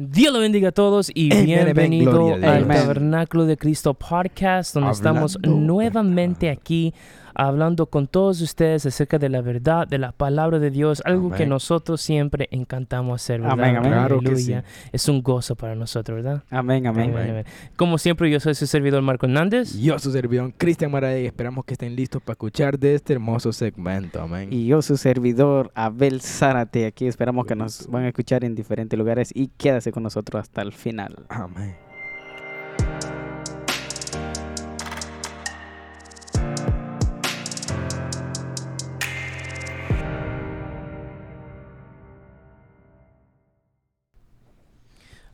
Dios lo bendiga a todos y bienvenido al. Tabernáculo de Cristo Podcast, donde estamos nuevamente aquí hablando con todos ustedes acerca de la verdad, de la palabra de Dios, algo que nosotros siempre encantamos hacer, ¿verdad? Amén, amén. Claro que Aleluya. Es un gozo para nosotros, ¿verdad? Amén, amén. Amén, amén. Como siempre, yo soy su servidor Marco Hernández. Yo, su servidor Cristian Maray, esperamos que estén listos para escuchar de este hermoso segmento. Amén. Y yo, su servidor, Abel Zárate. Aquí esperamos que nos van a escuchar en diferentes lugares y quédase con nosotros hasta el final. Amén.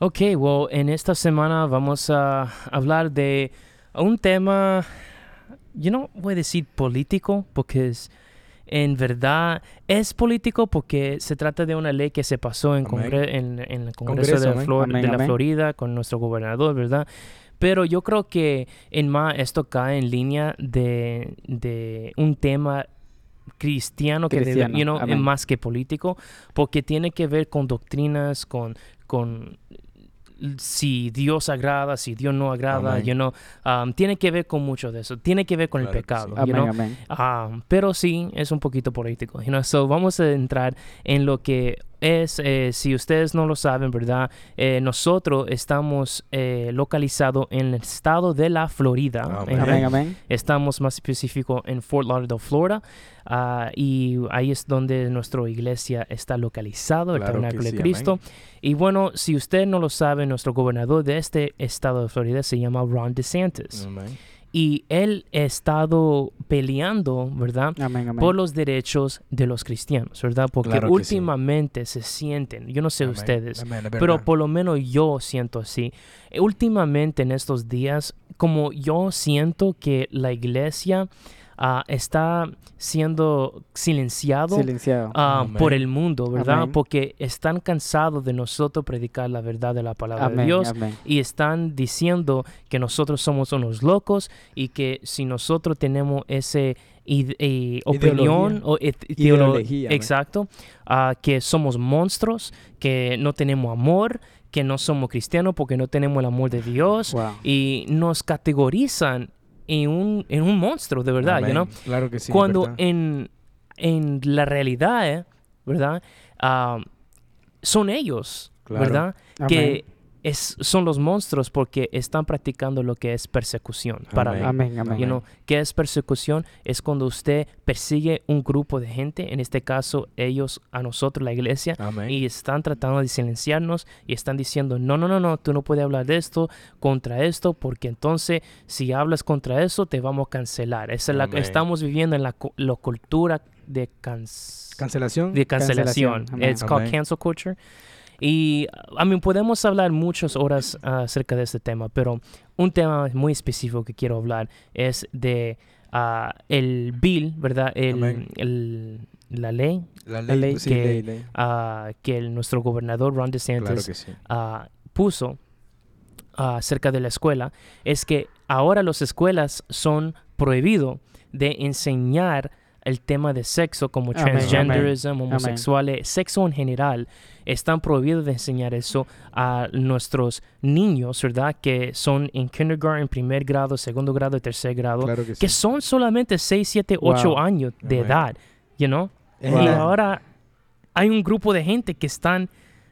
Ok, well, en esta semana vamos a hablar de un tema, yo no voy a decir político, porque es, en verdad es político porque se trata de una ley que se pasó en, congre- en, en el Congreso, Congreso, de, amén. Flor- Amén, de la. Florida con nuestro gobernador, ¿verdad? Pero yo creo que en más esto cae en línea de, de un tema cristiano que debe- you know, más que político, porque tiene que ver con doctrinas, con, con si Dios agrada, si Dios no agrada, Amén. you know, um, tiene que ver con mucho de eso, tiene que ver con Claro el sí. pecado, you Amén, know. amén. Um, pero sí, es un poquito político. You know? So vamos a entrar en lo que es, eh, si ustedes no lo saben, ¿verdad? Eh, nosotros estamos eh, localizados en el estado de la Florida. Amén. Amen. Amén, amén. Estamos más específico en Fort Lauderdale, Florida. ah, y ahí es donde nuestra iglesia está localizado, el Claro Tabernáculo sí, de Cristo. Y bueno, si usted no lo sabe, nuestro gobernador de este estado de Florida se llama Ron DeSantis. Amén. Y él ha estado peleando, ¿verdad? Amén, amén. Por los derechos de los cristianos, ¿verdad? Porque Claro que sí. últimamente se sienten, yo no sé Amén. ustedes, pero por lo menos yo siento así. Últimamente en estos días, como yo siento que la iglesia ah, está siendo silenciado Silenciado. ah, por el mundo, ¿verdad? Amén. Porque están cansados de nosotros predicar la verdad de la palabra de Dios amén. y están diciendo que nosotros somos unos locos y que si nosotros tenemos ese eh, opinión o id- ideolo- Ideología, exacto ah, que somos monstruos que no tenemos amor que no somos cristianos porque no tenemos el amor de Dios Wow. y nos categorizan en un, en un monstruo de verdad you Amén. know? Claro que sí. cuando verdad. en, en la realidad eh, verdad Ah, son ellos Claro. verdad Amén. que es, son los monstruos porque están practicando lo que es persecución para Amén. mí. Amén, amén. You know, ¿Qué es persecución? Es cuando usted persigue un grupo de gente, en este caso ellos a nosotros, la iglesia, Amén. y están tratando de silenciarnos y están diciendo, no, no, no, no, tú no puedes hablar de esto, contra esto, porque entonces si hablas contra eso te vamos a cancelar. Esa es la, estamos viviendo en la, la cultura de, cans- Cancelación. de cancelación. Cancelación. It's called cancel culture. Y, a mí podemos hablar muchas horas acerca de este tema, pero un tema muy específico que quiero hablar es de ah, el bill, ¿verdad? El, el- la ley La La ley. sí, que- ley, ley. ah, que el- nuestro gobernador Ron DeSantis Claro que sí. ah, puso acerca de la escuela es que ahora las escuelas son prohibido de enseñar el tema de sexo como Amén, transgenderism, homosexuales, sexo en general, están prohibidos de enseñar eso a nuestros niños, ¿verdad? Que son en kindergarten, primer grado, segundo grado, tercer grado, Claro que sí. que son solamente 6, 7, 8 Wow. años de Amén. edad, you know? Y ahora hay un grupo de gente que están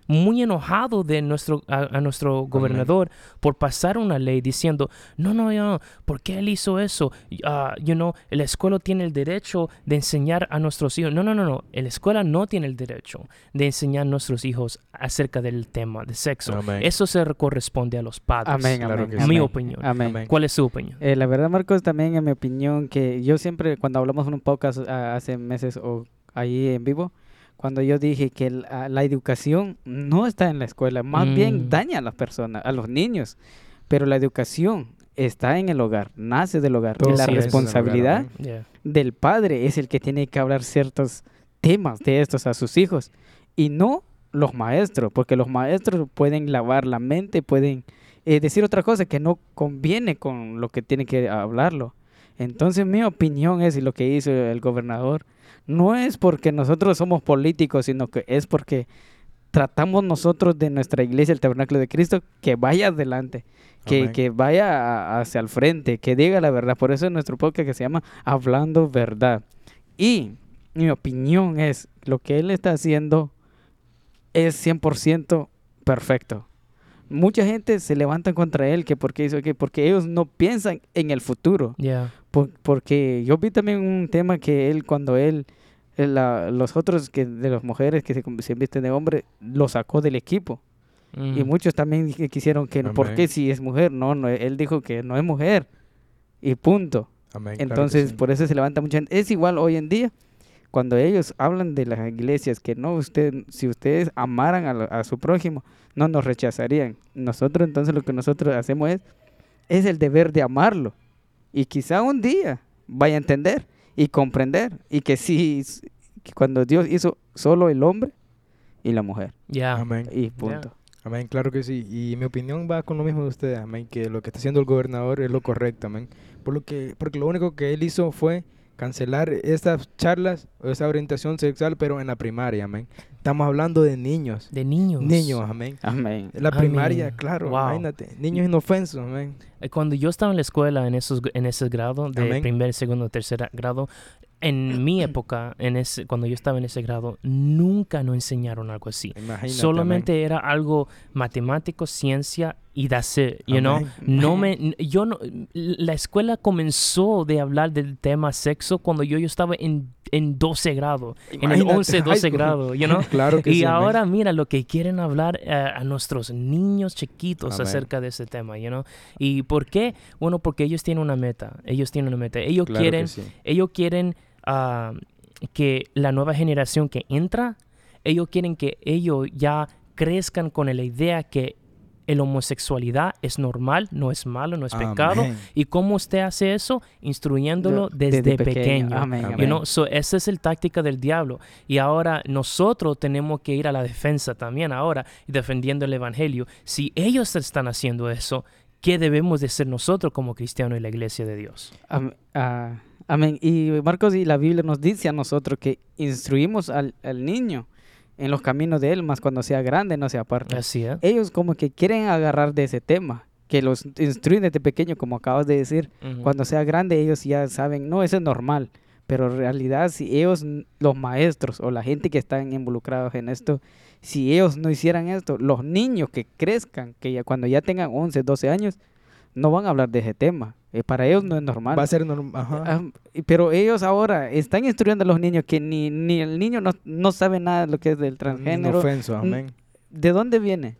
muy enojados de nuestro, a, a nuestro gobernador por pasar una ley diciendo, no, no, no, ¿por qué él hizo eso? Ah, you know, la escuela tiene el derecho de enseñar a nuestros hijos. No, no, no, no, la escuela no tiene el derecho de enseñar a nuestros hijos acerca del tema de sexo. Amén. Eso se corresponde a los padres. Amén, Claro amén, que Mi opinión. Amén. Amén. ¿Cuál es su opinión? Eh, la verdad, Marcos, también en mi opinión, que yo siempre, cuando hablamos en un podcast ah, hace meses o ahí en vivo, cuando yo dije que la, la educación no está en la escuela, más Mm. bien daña a las personas, a los niños, pero la educación está en el hogar, nace del hogar. Todo y la sí responsabilidad hogar, Yeah. del padre es el que tiene que hablar ciertos temas de estos a sus hijos y no los maestros, porque los maestros pueden lavar la mente, pueden eh, decir otra cosa que no conviene con lo que tiene que hablarlo. Entonces mi opinión es, y lo que hizo el gobernador, no es porque nosotros somos políticos, sino que es porque tratamos nosotros de nuestra iglesia, el tabernáculo de Cristo, que vaya adelante, que, que vaya hacia el frente, que diga la verdad. Por eso es nuestro podcast que se llama Hablando Verdad. Y mi opinión es, lo que él está haciendo es 100% perfecto. Mucha gente se levanta contra él, que porque hizo que porque ellos no piensan en el futuro. Yeah. Por- porque yo vi también un tema que él, cuando él, él, la- los otros que de las mujeres que se, se visten de hombre, lo sacó del equipo. Y Mm. muchos también quisieron que, ¿por Amén. qué si es mujer? No, no, él dijo que no es mujer. Y punto. Amén, claro que Entonces, sí. por eso se levanta mucha gente. Es igual hoy en día, cuando ellos hablan de las iglesias, que no, usted, si ustedes amaran a, a su prójimo, no nos rechazarían. Nosotros, entonces, lo que nosotros hacemos es, es el deber de amarlo. Y quizá un día vaya a entender y comprender. Y que sí, que cuando Dios hizo solo el hombre y la mujer. Yeah. Amén. Y punto. Amén, claro que sí. Y mi opinión va con lo mismo de ustedes, amén, que lo que está haciendo el gobernador es lo correcto, amén. Por lo que, porque lo único que él hizo fue cancelar estas charlas o esa orientación sexual, pero en la primaria, amén. Estamos hablando de niños. De niños. Niños, amén. Amén. La Amén. primaria, claro, Wow. imagínate. Niños inofensos, amén. Eh, Cuando yo estaba en la escuela en esos en ese grado de Amén. primer, segundo, tercer grado, en mi época, en ese cuando yo estaba en ese grado, nunca nos enseñaron algo así. Imagínate, Solamente era algo matemático, ciencia y that's it, you know. No me yo no la escuela comenzó de hablar del tema sexo cuando yo yo estaba en en 12 grado, en el Imagínate, 11, high 12 school. grado, you know. Claro que Y sí, ahora mira lo que quieren hablar eh, a nuestros niños chiquitos Amén. acerca de ese tema, you know? ¿Y por qué? Bueno, porque ellos tienen una meta. Ellos tienen una meta. Ellos Claro quieren sí. ellos quieren ah, que la nueva generación que entra, ellos quieren que ellos ya crezcan con la idea que el homosexualidad es normal, no es malo, no es pecado. Amén. ¿Y cómo usted hace eso? Instruyéndolo De- desde, desde pequeño. pequeño. Amén, Amén. You amén. know, so esa es la táctica del diablo. Y ahora nosotros tenemos que ir a la defensa también ahora, defendiendo el evangelio. Si ellos están haciendo eso, ¿qué debemos de ser nosotros como cristianos y la iglesia de Dios? Am- ah, amén. Y Marcos y la Biblia nos dice a nosotros que instruimos al, al niño en los caminos de él, más cuando sea grande no se aparta. Así es. Ellos como que quieren agarrar de ese tema, que los instruyen desde pequeño, como acabas de decir. Cuando sea grande ellos ya saben, no, eso es normal. Pero en realidad si ellos, los maestros o la gente que están involucrados en esto, si ellos no hicieran esto, los niños que crezcan, que ya cuando ya tengan 11, 12 años, no van a hablar de ese tema. Eh, para ellos no es normal. Va a ser normal. Ajá. Ah, pero ellos ahora están instruyendo a los niños que ni, ni el niño no, no sabe nada de lo que es del transgénero. Inofenso, amén. ¿De dónde viene?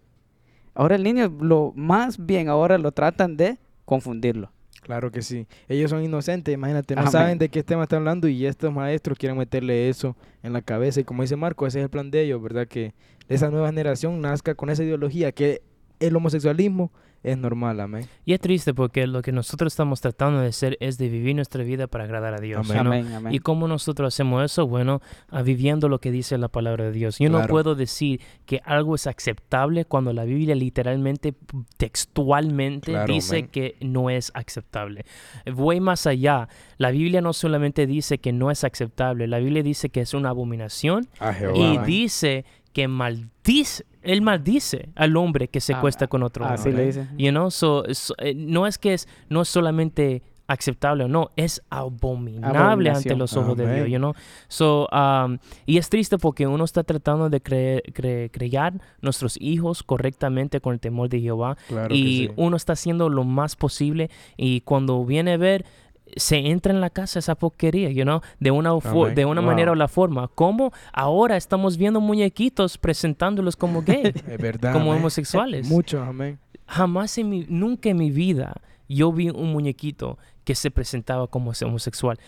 Ahora el niño, lo más bien ahora lo tratan de confundirlo. Claro que sí. Ellos son inocentes, imagínate, no Amén. saben de qué tema están hablando y estos maestros quieren meterle eso en la cabeza. Y como dice Marco, ese es el plan de ellos, ¿verdad? Que esa nueva generación nazca con esa ideología, que el homosexualismo es normal, amén. Y es triste porque lo que nosotros estamos tratando de hacer es de vivir nuestra vida para agradar a Dios. Amén. know? Amén, amén. ¿Y cómo nosotros hacemos eso? Bueno, ah, viviendo lo que dice la palabra de Dios. Yo no Claro. puedo decir que algo es aceptable cuando la Biblia literalmente, textualmente, Claro, dice que no es aceptable. Voy más allá. La Biblia no solamente dice que no es aceptable, la Biblia dice que es una abominación Jehová. y dice que maldice, él maldice al hombre que se Ah, cuesta con otro Así hombre. le dicen. You know, so, so, eh, no es que es no es solamente aceptable o no, es abominable ante los ojos de Dios, you know. So, um, y es triste porque uno está tratando de cre- cre- criar nuestros hijos correctamente con el temor de Jehová Claro y sí. uno está haciendo lo más posible y cuando viene a ver se entra en la casa esa porquería, you know, de una, Amén. de una Wow. manera o la forma. Como ahora estamos viendo muñequitos presentándolos como gay, Es verdad. como homosexuales Muchos, amén. jamás en mi, nunca en mi vida yo vi un muñequito que se presentaba como homosexual.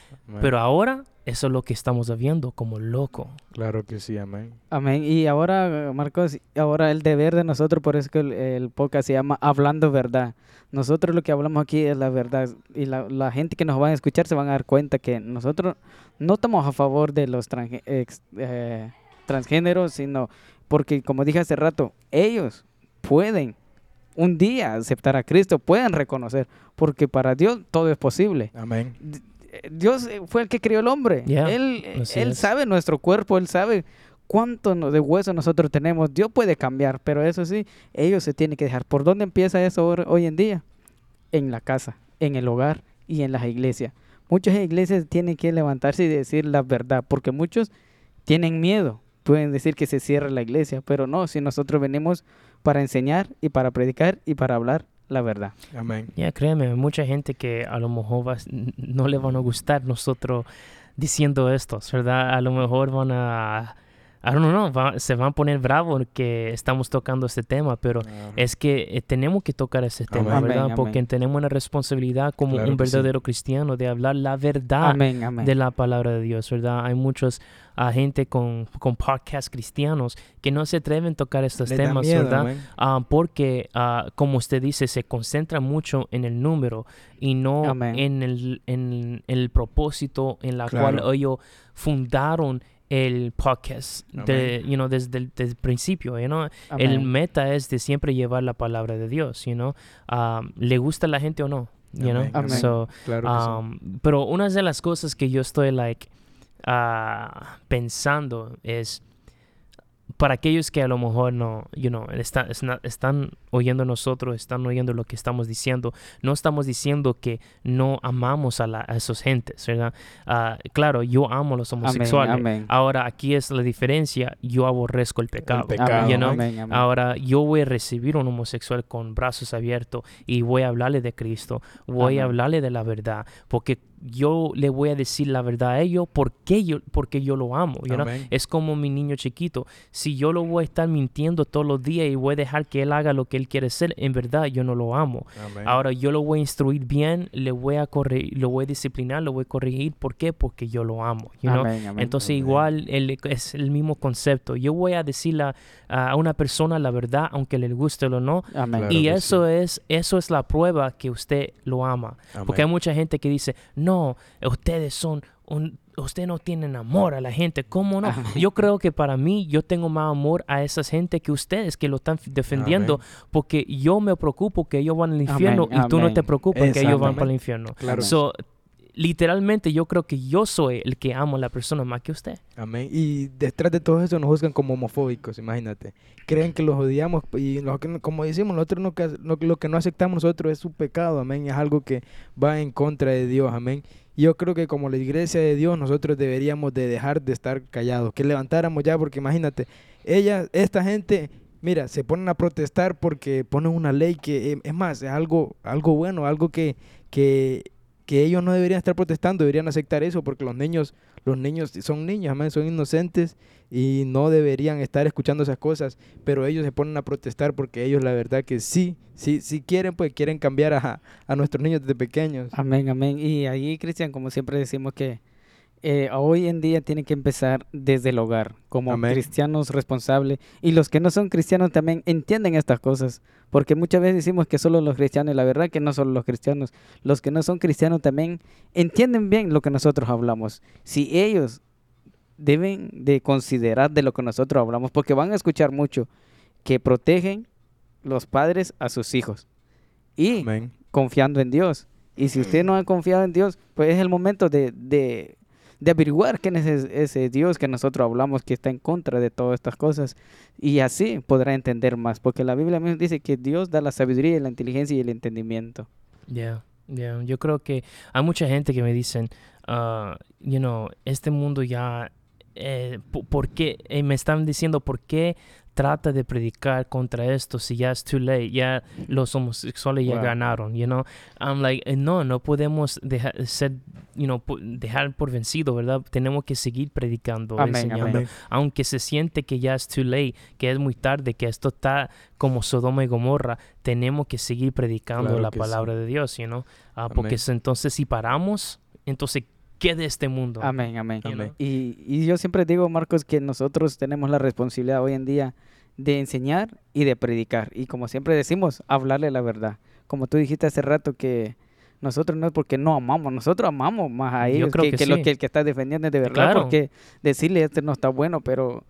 Pero ahora eso es lo que estamos viendo como loco. Claro que sí, amén. Amén. Y ahora, Marcos, ahora el deber de nosotros, por eso que el, el podcast se llama Hablando Verdad. Nosotros lo que hablamos aquí es la verdad. Y la, la gente que nos va a escuchar se van a dar cuenta que nosotros no estamos a favor de los ex- eh, transgéneros, sino porque, como dije hace rato, ellos pueden un día aceptar a Cristo, pueden reconocer, porque para Dios todo es posible. Amén. Dios eh, fue el que creó el hombre. Yeah, él él es. sabe nuestro cuerpo, Él sabe cuánto de hueso nosotros tenemos. Dios puede cambiar, pero eso sí, ellos se tienen que dejar. ¿Por dónde empieza eso hoy en día? En la casa, en el hogar y en las iglesias. Muchas iglesias tienen que levantarse y decir la verdad, porque muchos tienen miedo. Pueden decir que se cierra la iglesia, pero no, si nosotros venimos para enseñar y para predicar y para hablar la verdad. Amén. Ya, créeme, hay mucha gente que a lo mejor va- no le van a gustar nosotros diciendo esto, ¿verdad? A lo mejor van a... I don't know, va- se van a poner bravos que estamos tocando este tema, pero es que eh, tenemos que tocar ese tema, Amén. ¿verdad? Amén, Porque tenemos una responsabilidad como Claro un que sí. verdadero cristiano de hablar la verdad de la palabra de Dios, ¿verdad? Hay muchos ah, gente con, con podcasts cristianos que no se atreven a tocar estos da temas, miedo, ¿verdad? Ah, porque, ah, como usted dice, se concentra mucho en el número y no en el, en el propósito en la cual Claro. ellos fundaron el podcast de, you know, desde, el, desde el principio, you know? El meta es de siempre llevar la palabra de Dios, you know? Ah, ¿Le gusta a la gente o no? You know? Amén. So, Claro que sí. Um, pero una de las cosas que yo estoy like ah, pensando es para aquellos que a lo mejor no, you know, está- están oyendo nosotros, están oyendo lo que estamos diciendo, no estamos diciendo que no amamos a, la, a esos gentes, ¿verdad? Ah, claro, yo amo a los Amén, homosexuales. amén. Ahora aquí es la diferencia, yo aborrezco el pecado. pecado, you know? amén, amén. Ahora yo voy a recibir un homosexual con brazos abiertos y voy a hablarle de Cristo, voy a Amén. hablarle de la verdad, porque yo le voy a decir la verdad a ellos porque yo, porque yo lo amo. you know? Amén. Es como mi niño chiquito. Si yo lo voy a estar mintiendo todos los días y voy a dejar que él haga lo que él quiere hacer, en verdad yo no lo amo. Amén. Ahora yo lo voy a instruir bien, le voy a corregir, lo voy a disciplinar, lo voy a corregir. ¿Por qué? Porque yo lo amo. you know? Amén, amén. Entonces Amén. igual el- es el mismo concepto. Yo voy a decirle a, a una persona la verdad, aunque le guste o no. Amén. Claro y eso es eso es la prueba que usted lo ama. Porque hay mucha gente que dice, no, ustedes son, un, usted no tienen amor a la gente. ¿Cómo no? Amén. Yo creo que para mí yo tengo más amor a esa gente que ustedes que lo están defendiendo. Porque yo me preocupo que ellos van al infierno Amén, y tú no te preocupas que ellos van para el infierno. Claro. So, literalmente yo creo que yo soy el que amo a la persona más que usted. Amén. Y detrás de todo eso nos juzgan como homofóbicos, imagínate. Creen que los odiamos y lo que, como decimos, nosotros lo, que no aceptamos nosotros es su pecado, amén. Es algo que va en contra de Dios, amén. Yo creo que como la iglesia de Dios nosotros deberíamos de dejar de estar callados, que levantáramos ya, porque imagínate, ella, esta gente, mira, se ponen a protestar porque ponen una ley que, eh, es más, es algo, algo bueno, algo que, que, que ellos no deberían estar protestando, deberían aceptar eso, porque los niños los niños son niños, amén, son inocentes y no deberían estar escuchando esas cosas, pero ellos se ponen a protestar porque ellos la verdad que sí, sí, sí quieren, pues quieren cambiar a, a nuestros niños desde pequeños. Amén, amén. Y ahí, Cristian, como siempre decimos que eh, hoy en día tiene que empezar desde el hogar, como Amén. cristianos responsables. Y los que no son cristianos también entienden estas cosas, porque muchas veces decimos que solo los cristianos, y la verdad que no solo los cristianos, los que no son cristianos también entienden bien lo que nosotros hablamos. Si ellos deben de considerar de lo que nosotros hablamos, porque van a escuchar mucho que protegen los padres a sus hijos. Y Amén. confiando en Dios. Y si usted no ha confiado en Dios, pues es el momento de, de, de averiguar quién es ese, Dios que nosotros hablamos que está en contra de todas estas cosas. Y así podrá entender más, porque la Biblia misma dice que Dios da la sabiduría, la inteligencia y el entendimiento. Yeah, yeah. Yo creo que hay mucha gente que me dicen, ah, you know, este mundo ya, eh, po- ¿por qué? Eh, me están diciendo, ¿por qué trata de predicar contra esto si ya es too late? Ya los homosexuales ya ganaron, you know? I'm like, eh, no, no podemos dejar, ser, you know, dejar por vencido, ¿verdad? Tenemos que seguir predicando, Amén, enseñando. amén. Aunque se siente que ya es too late, que es muy tarde, que esto está como Sodoma y Gomorra, tenemos que seguir predicando Claro la que sí. palabra de Dios, you know? Ah, porque entonces si paramos, entonces ¿qué de este mundo? Amén, amén. Amén. Y, y yo siempre digo, Marcos, que nosotros tenemos la responsabilidad hoy en día de enseñar y de predicar. Y como siempre decimos, hablarle la verdad. Como tú dijiste hace rato que nosotros no es porque no amamos, nosotros amamos más a Yo ellos creo que, que que lo que el que está defendiendo es de verdad. Claro. Porque decirle este no está bueno, pero...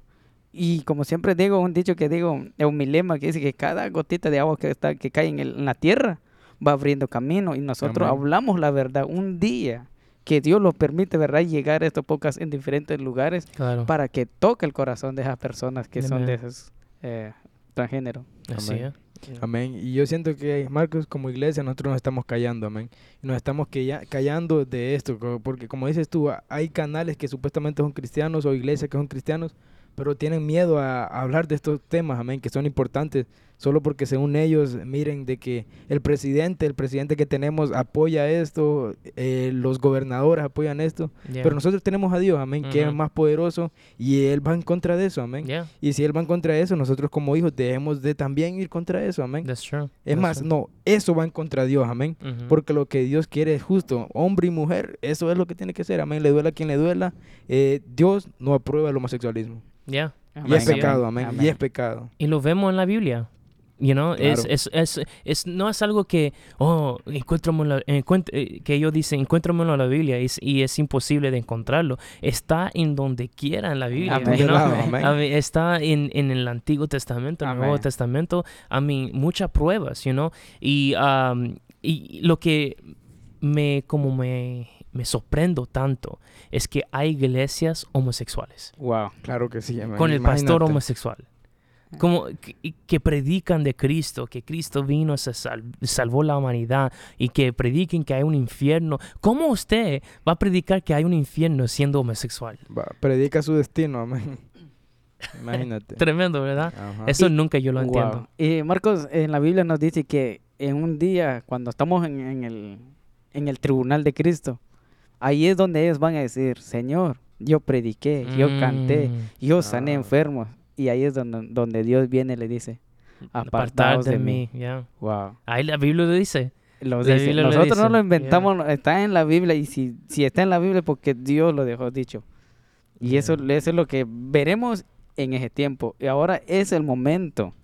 Y como siempre digo, un dicho que digo, es un mi lema que dice que cada gotita de agua que, está, que cae en, el- en la tierra va abriendo camino y nosotros Amén. hablamos la verdad un día que Dios lo permite, ¿verdad? Llegar a estos podcasts en diferentes lugares Claro. para que toque el corazón de esas personas que son de esos eh, transgénero. Así Amén. es. Amén. Y yo siento que, Marcos, como iglesia, nosotros nos estamos callando, amén. Nos estamos callando de esto, porque como dices tú, hay canales que supuestamente son cristianos o iglesias que son cristianos, pero tienen miedo a, a hablar de estos temas, amén, que son importantes, solo porque según ellos miren de que el presidente, el presidente que tenemos apoya esto, eh, los gobernadores apoyan esto, Yeah. pero nosotros tenemos a Dios, amén, que es más poderoso y Él va en contra de eso, amén. Yeah, Y si Él va en contra de eso, nosotros como hijos debemos de también ir contra eso, amén. that's true. Es That's más, true. no, eso va en contra de Dios, amén. Ujú. Porque lo que Dios quiere es justo, hombre y mujer, eso es lo que tiene que ser, amén. Le duela a quien le duela. Eh, Dios no aprueba el homosexualismo. Yeah. Y es Amén. pecado, amén. Y es pecado. Y lo vemos en la Biblia. You know, es, Claro. es, es, es- no es algo que, oh, encuéntramelo, encuent- eh, que ellos dicen, encuéntramelo en la Biblia y es, y es imposible de encontrarlo. Está en donde quiera en la Biblia. Amén. you know? Lado, amén. I mean, está en, en el Antiguo Testamento, en el Nuevo. Testamento. I mean, muchas pruebas, you know. Y, um, y lo que me, como me, me sorprendo tanto es que hay iglesias homosexuales Wow. Claro que sí, con el pastor homosexual. Como que, que predican de Cristo, que Cristo vino, se sal- salvó la humanidad y que prediquen que hay un infierno. ¿Cómo usted va a predicar que hay un infierno siendo homosexual? Va, predica su destino, amén. Imagínate. Tremendo, ¿verdad? Ajá. Eso Y- nunca yo lo Wow. entiendo. Y Marcos, en la Biblia nos dice que en un día, cuando estamos en, en el, en el tribunal de Cristo, ahí es donde ellos van a decir, Señor, yo prediqué, yo canté, Mm, yo sané Ah. enfermos. Y ahí es donde, donde Dios viene y le dice, apartaos de, de mí. Wow. Ahí la Biblia lo dice. Lo La dice. Biblia lo Nosotros no lo inventamos, está en la Biblia y si, si está en la Biblia es porque Dios lo dejó dicho. Y eso, eso es lo que veremos en ese tiempo. Y ahora es el momento,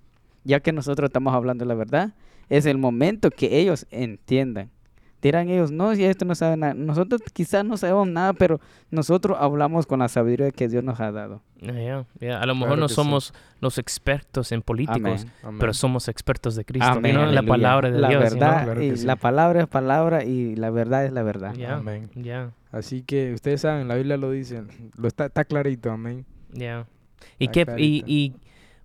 ya que nosotros estamos hablando la verdad, es el momento que ellos entiendan. Dirán ellos, no, si esto no sabe nada. Nosotros quizás no sabemos nada, pero nosotros hablamos con la sabiduría que Dios nos ha dado. Ya. A lo mejor Claro no sí. somos los expertos en políticos, Amén. Amén. pero somos expertos de Cristo. Amén, ¿no? La palabra de la Dios. verdad, Claro y sí. la palabra es palabra y la verdad es la verdad. Ya, Amén. Así que ustedes saben, la Biblia lo dice, lo está, está clarito, amén. Ya. Y, que, y, y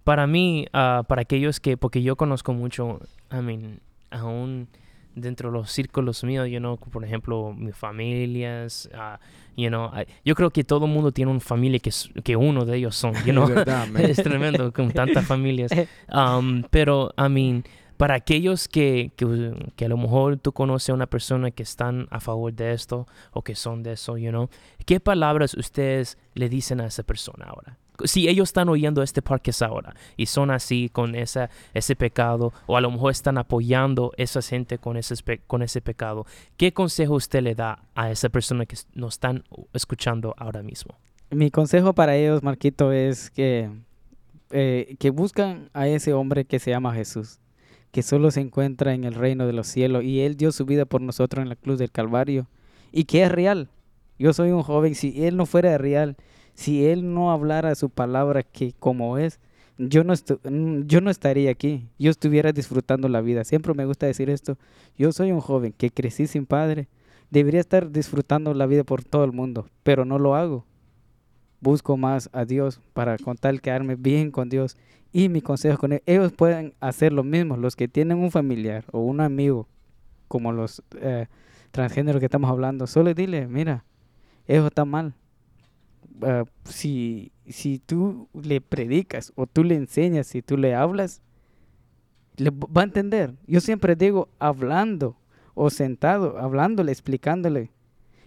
para mí, ah, para aquellos que, porque yo conozco mucho, I mean, aún dentro de los círculos míos, you know, por ejemplo, mis familias, ah, you know, I- yo creo que todo el mundo tiene una familia que, que uno de ellos son, you know. Verdad, es tremendo con tantas familias. Um, pero, I mean, para aquellos que, que, que a lo mejor tú conoces a una persona que están a favor de esto o que son de eso, you know, ¿qué palabras ustedes le dicen a esa persona ahora? Si ellos están oyendo este podcast ahora y son así con ese pecado o a lo mejor están apoyando a esa gente con ese, pecado, ¿qué consejo usted le da a esa persona que nos están escuchando ahora mismo? Mi consejo para ellos, Marquito, es que, eh, que buscan a ese hombre que se llama Jesús, que solo se encuentra en el reino de los cielos y Él dio su vida por nosotros en la cruz del Calvario y que es real. Yo soy un joven, si Él no fuera real, si Él no hablara su palabra que como es, yo no, yo no estaría aquí, yo estuviera disfrutando la vida. Siempre me gusta decir esto, yo soy un joven que crecí sin padre, debería estar disfrutando la vida por todo el mundo, pero no lo hago busco más a Dios para con tal quedarme bien con Dios. Y mi consejo con ellos, ellos pueden hacer lo mismo, los que tienen un familiar o un amigo, como los eh, transgéneros que estamos hablando, solo dile, mira, eso está mal. Ah, si, si tú le predicas o tú le enseñas, si tú le hablas, le va a entender. Yo siempre digo, hablando o sentado, hablándole, explicándole,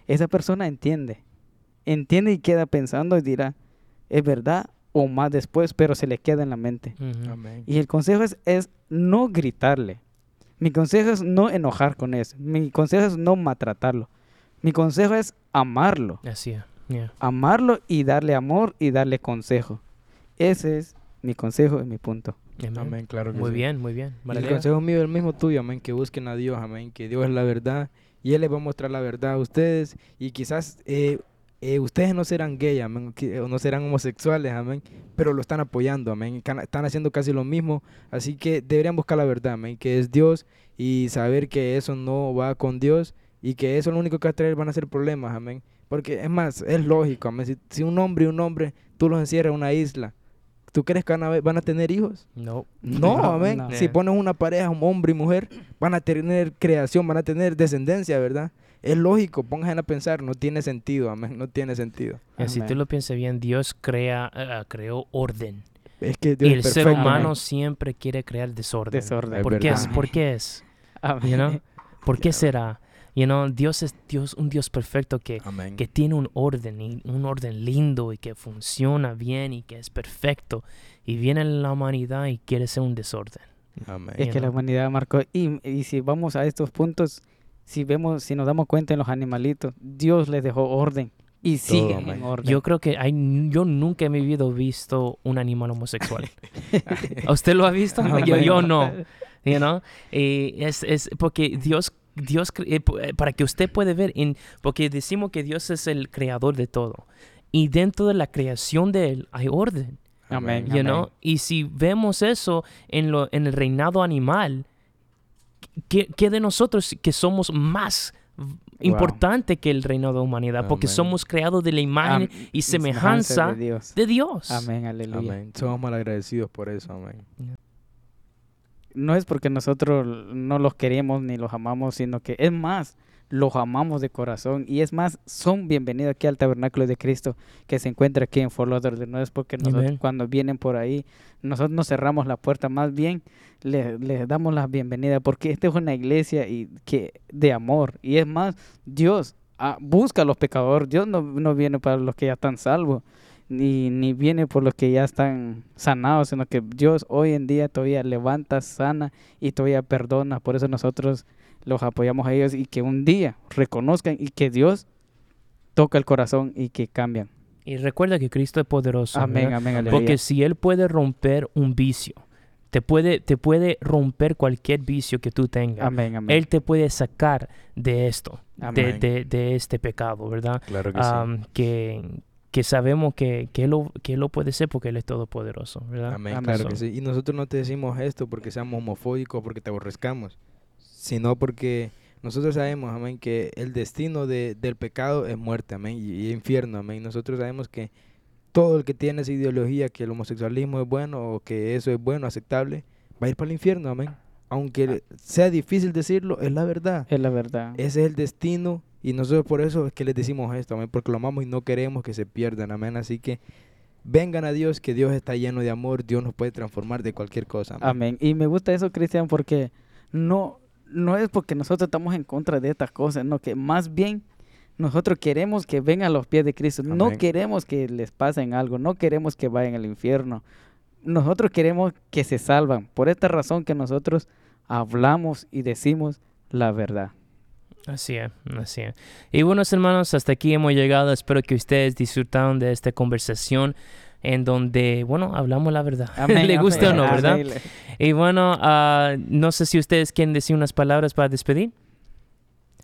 esa persona entiende entiende y queda pensando y dirá, es verdad o más después, pero se le queda en la mente. Amén. Y el consejo es, es no gritarle. Mi consejo es no enojar con eso. Mi consejo es no maltratarlo. Mi consejo es amarlo. Así es. Yeah. Amarlo y darle amor y darle consejo. Ese es mi consejo y mi punto. Amén. Amén, claro que Muy sí. bien, muy bien. Y el consejo mío es el mismo tuyo, amén, que busquen a Dios, amén, que Dios es la verdad y Él les va a mostrar la verdad a ustedes y quizás eh, eh, ustedes no serán gay, amén, o no serán homosexuales, amén, pero lo están apoyando, amén, están haciendo casi lo mismo, así que deberían buscar la verdad, amén, que es Dios y saber que eso no va con Dios, y que eso lo único que va a traer van a ser problemas, amén. Porque es más, es lógico. Si, si un hombre y un hombre, tú los encierras en una isla, ¿tú crees que van a, van a tener hijos? No. No, No, amén. no. Si pones una pareja, un hombre y mujer, van a tener creación, van a tener descendencia, ¿verdad? Es lógico, pónganse a pensar, no tiene sentido, amén, no tiene sentido. Eh, Si tú lo piensas bien, Dios crea, eh, creó orden. Es que Dios y es el ser humano amén. siempre quiere crear desorden. Desorden. Es ¿Por qué, verdad. es, ¿Por qué es? Amén. You know? ¿Por qué será? You know, Dios es Dios, un Dios perfecto que, Amén. que tiene un orden, y un orden lindo y que funciona bien y que es perfecto. Y viene la humanidad y quiere ser un desorden. Amén. Es You que la humanidad marcó. Y, y si vamos a estos puntos, si vemos, si nos damos cuenta en los animalitos, Dios les dejó orden y siguen amén. en orden. Yo creo que hay, yo nunca en mi vida he visto un animal homosexual. ¿A ¿Usted lo ha visto? Amén. yo, yo no. You know? Y es, es porque Dios, Dios eh, eh, para que usted puede ver, en, porque decimos que Dios es el creador de todo. Y dentro de la creación de Él hay orden. Amén. You know? Y si vemos eso en, lo, en el reinado animal, ¿qué, qué de nosotros que somos más importante que el reino de la humanidad? Porque Amén. somos creados de la imagen Am- y semejanza de Dios. de Dios. Amén, aleluya. Amén. Somos mal agradecidos por eso, amén. No es porque nosotros no los queremos ni los amamos, sino que es más, los amamos de corazón. Y es más, son bienvenidos aquí al Tabernáculo de Cristo que se encuentra aquí en Fort Lauderdale. No es porque nosotros cuando vienen por ahí, nosotros no cerramos la puerta, más bien les, les damos la bienvenida porque esta es una iglesia y que, de amor. Y es más, Dios ah, busca a los pecadores. Dios no, no viene para los que ya están salvos. Ni, ni viene por los que ya están sanados, sino que Dios hoy en día todavía levanta, sana y todavía perdona. Por eso nosotros los apoyamos a ellos y que un día reconozcan y que Dios toca el corazón y que cambian. Y recuerda que Cristo es poderoso. Amén, ¿verdad? amén, aleluya. Porque si Él puede romper un vicio, te puede, te puede romper cualquier vicio que tú tengas. Amén, amén. Él te puede sacar de esto, de, Amén. de- de este pecado, ¿verdad? Claro que Am, que, que sabemos que, que, él lo, que Él lo puede ser porque Él es todopoderoso, ¿verdad? Amén, Amén. claro que So- sí. Y nosotros no te decimos esto porque seamos homofóbicos, porque te aborrezcamos, sino porque nosotros sabemos, amén, que el destino de- del pecado es muerte, amén, y, y infierno, amén. Nosotros sabemos que todo el que tiene esa ideología que el homosexualismo es bueno o que eso es bueno, aceptable, va a ir para el infierno, amén. Aunque sea difícil decirlo, es la verdad. Es la verdad. Ese es el destino y nosotros por eso es que les decimos esto, amén, porque lo amamos y no queremos que se pierdan, amén. Así que vengan a Dios, que Dios está lleno de amor, Dios nos puede transformar de cualquier cosa. Amén. Amén. Y me gusta eso, Cristian, porque no, no es porque nosotros estamos en contra de estas cosas, no, que más bien nosotros queremos que vengan a los pies de Cristo. No queremos que les pasen algo, no queremos que vayan al infierno. Nosotros queremos que se salvan. Por esta razón que nosotros hablamos y decimos la verdad. Así es, así es. Y buenos hermanos, hasta aquí hemos llegado. Espero que ustedes disfrutaron de esta conversación en donde, bueno, hablamos la verdad. Amén, Le guste o amén, no, ¿verdad? amén. Y bueno, ah, no sé si ustedes quieren decir unas palabras para despedir.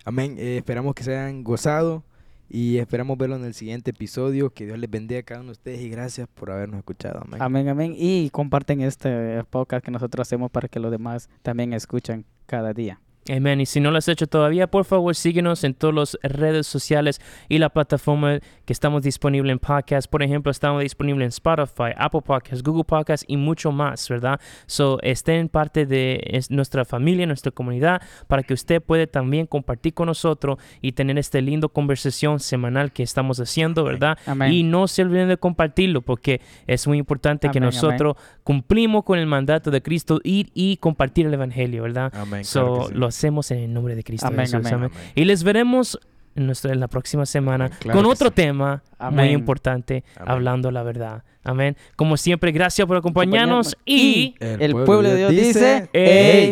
Amén. Eh, esperamos que se hayan gozado y esperamos verlo en el siguiente episodio. Que Dios les bendiga a cada uno de ustedes y gracias por habernos escuchado. Amén. Amén, amén. Y comparten este podcast que nosotros hacemos para que los demás también escuchen cada día. Amén. Y si no lo has hecho todavía, por favor síguenos en todas las redes sociales y la plataforma que estamos disponibles en podcast. Por ejemplo, estamos disponibles en Spotify, Apple Podcasts, Google Podcasts y mucho más, ¿verdad? So, estén parte de es- nuestra familia, nuestra comunidad, para que usted pueda también compartir con nosotros y tener esta linda conversación semanal que estamos haciendo, ¿verdad? Amén. Y no se olviden de compartirlo porque es muy importante que Amén, amén. nosotros cumplimos con el mandato de Cristo ir y compartir el Evangelio, ¿verdad? Amén. So, claro hacemos en el nombre de Cristo Amén, Jesús. amén. Y les veremos en, nuestra, en la próxima semana claro con otro sí. tema muy importante, hablando la verdad. Amén. Como siempre, gracias por acompañarnos y El pueblo de Dios dice,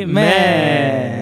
Amén.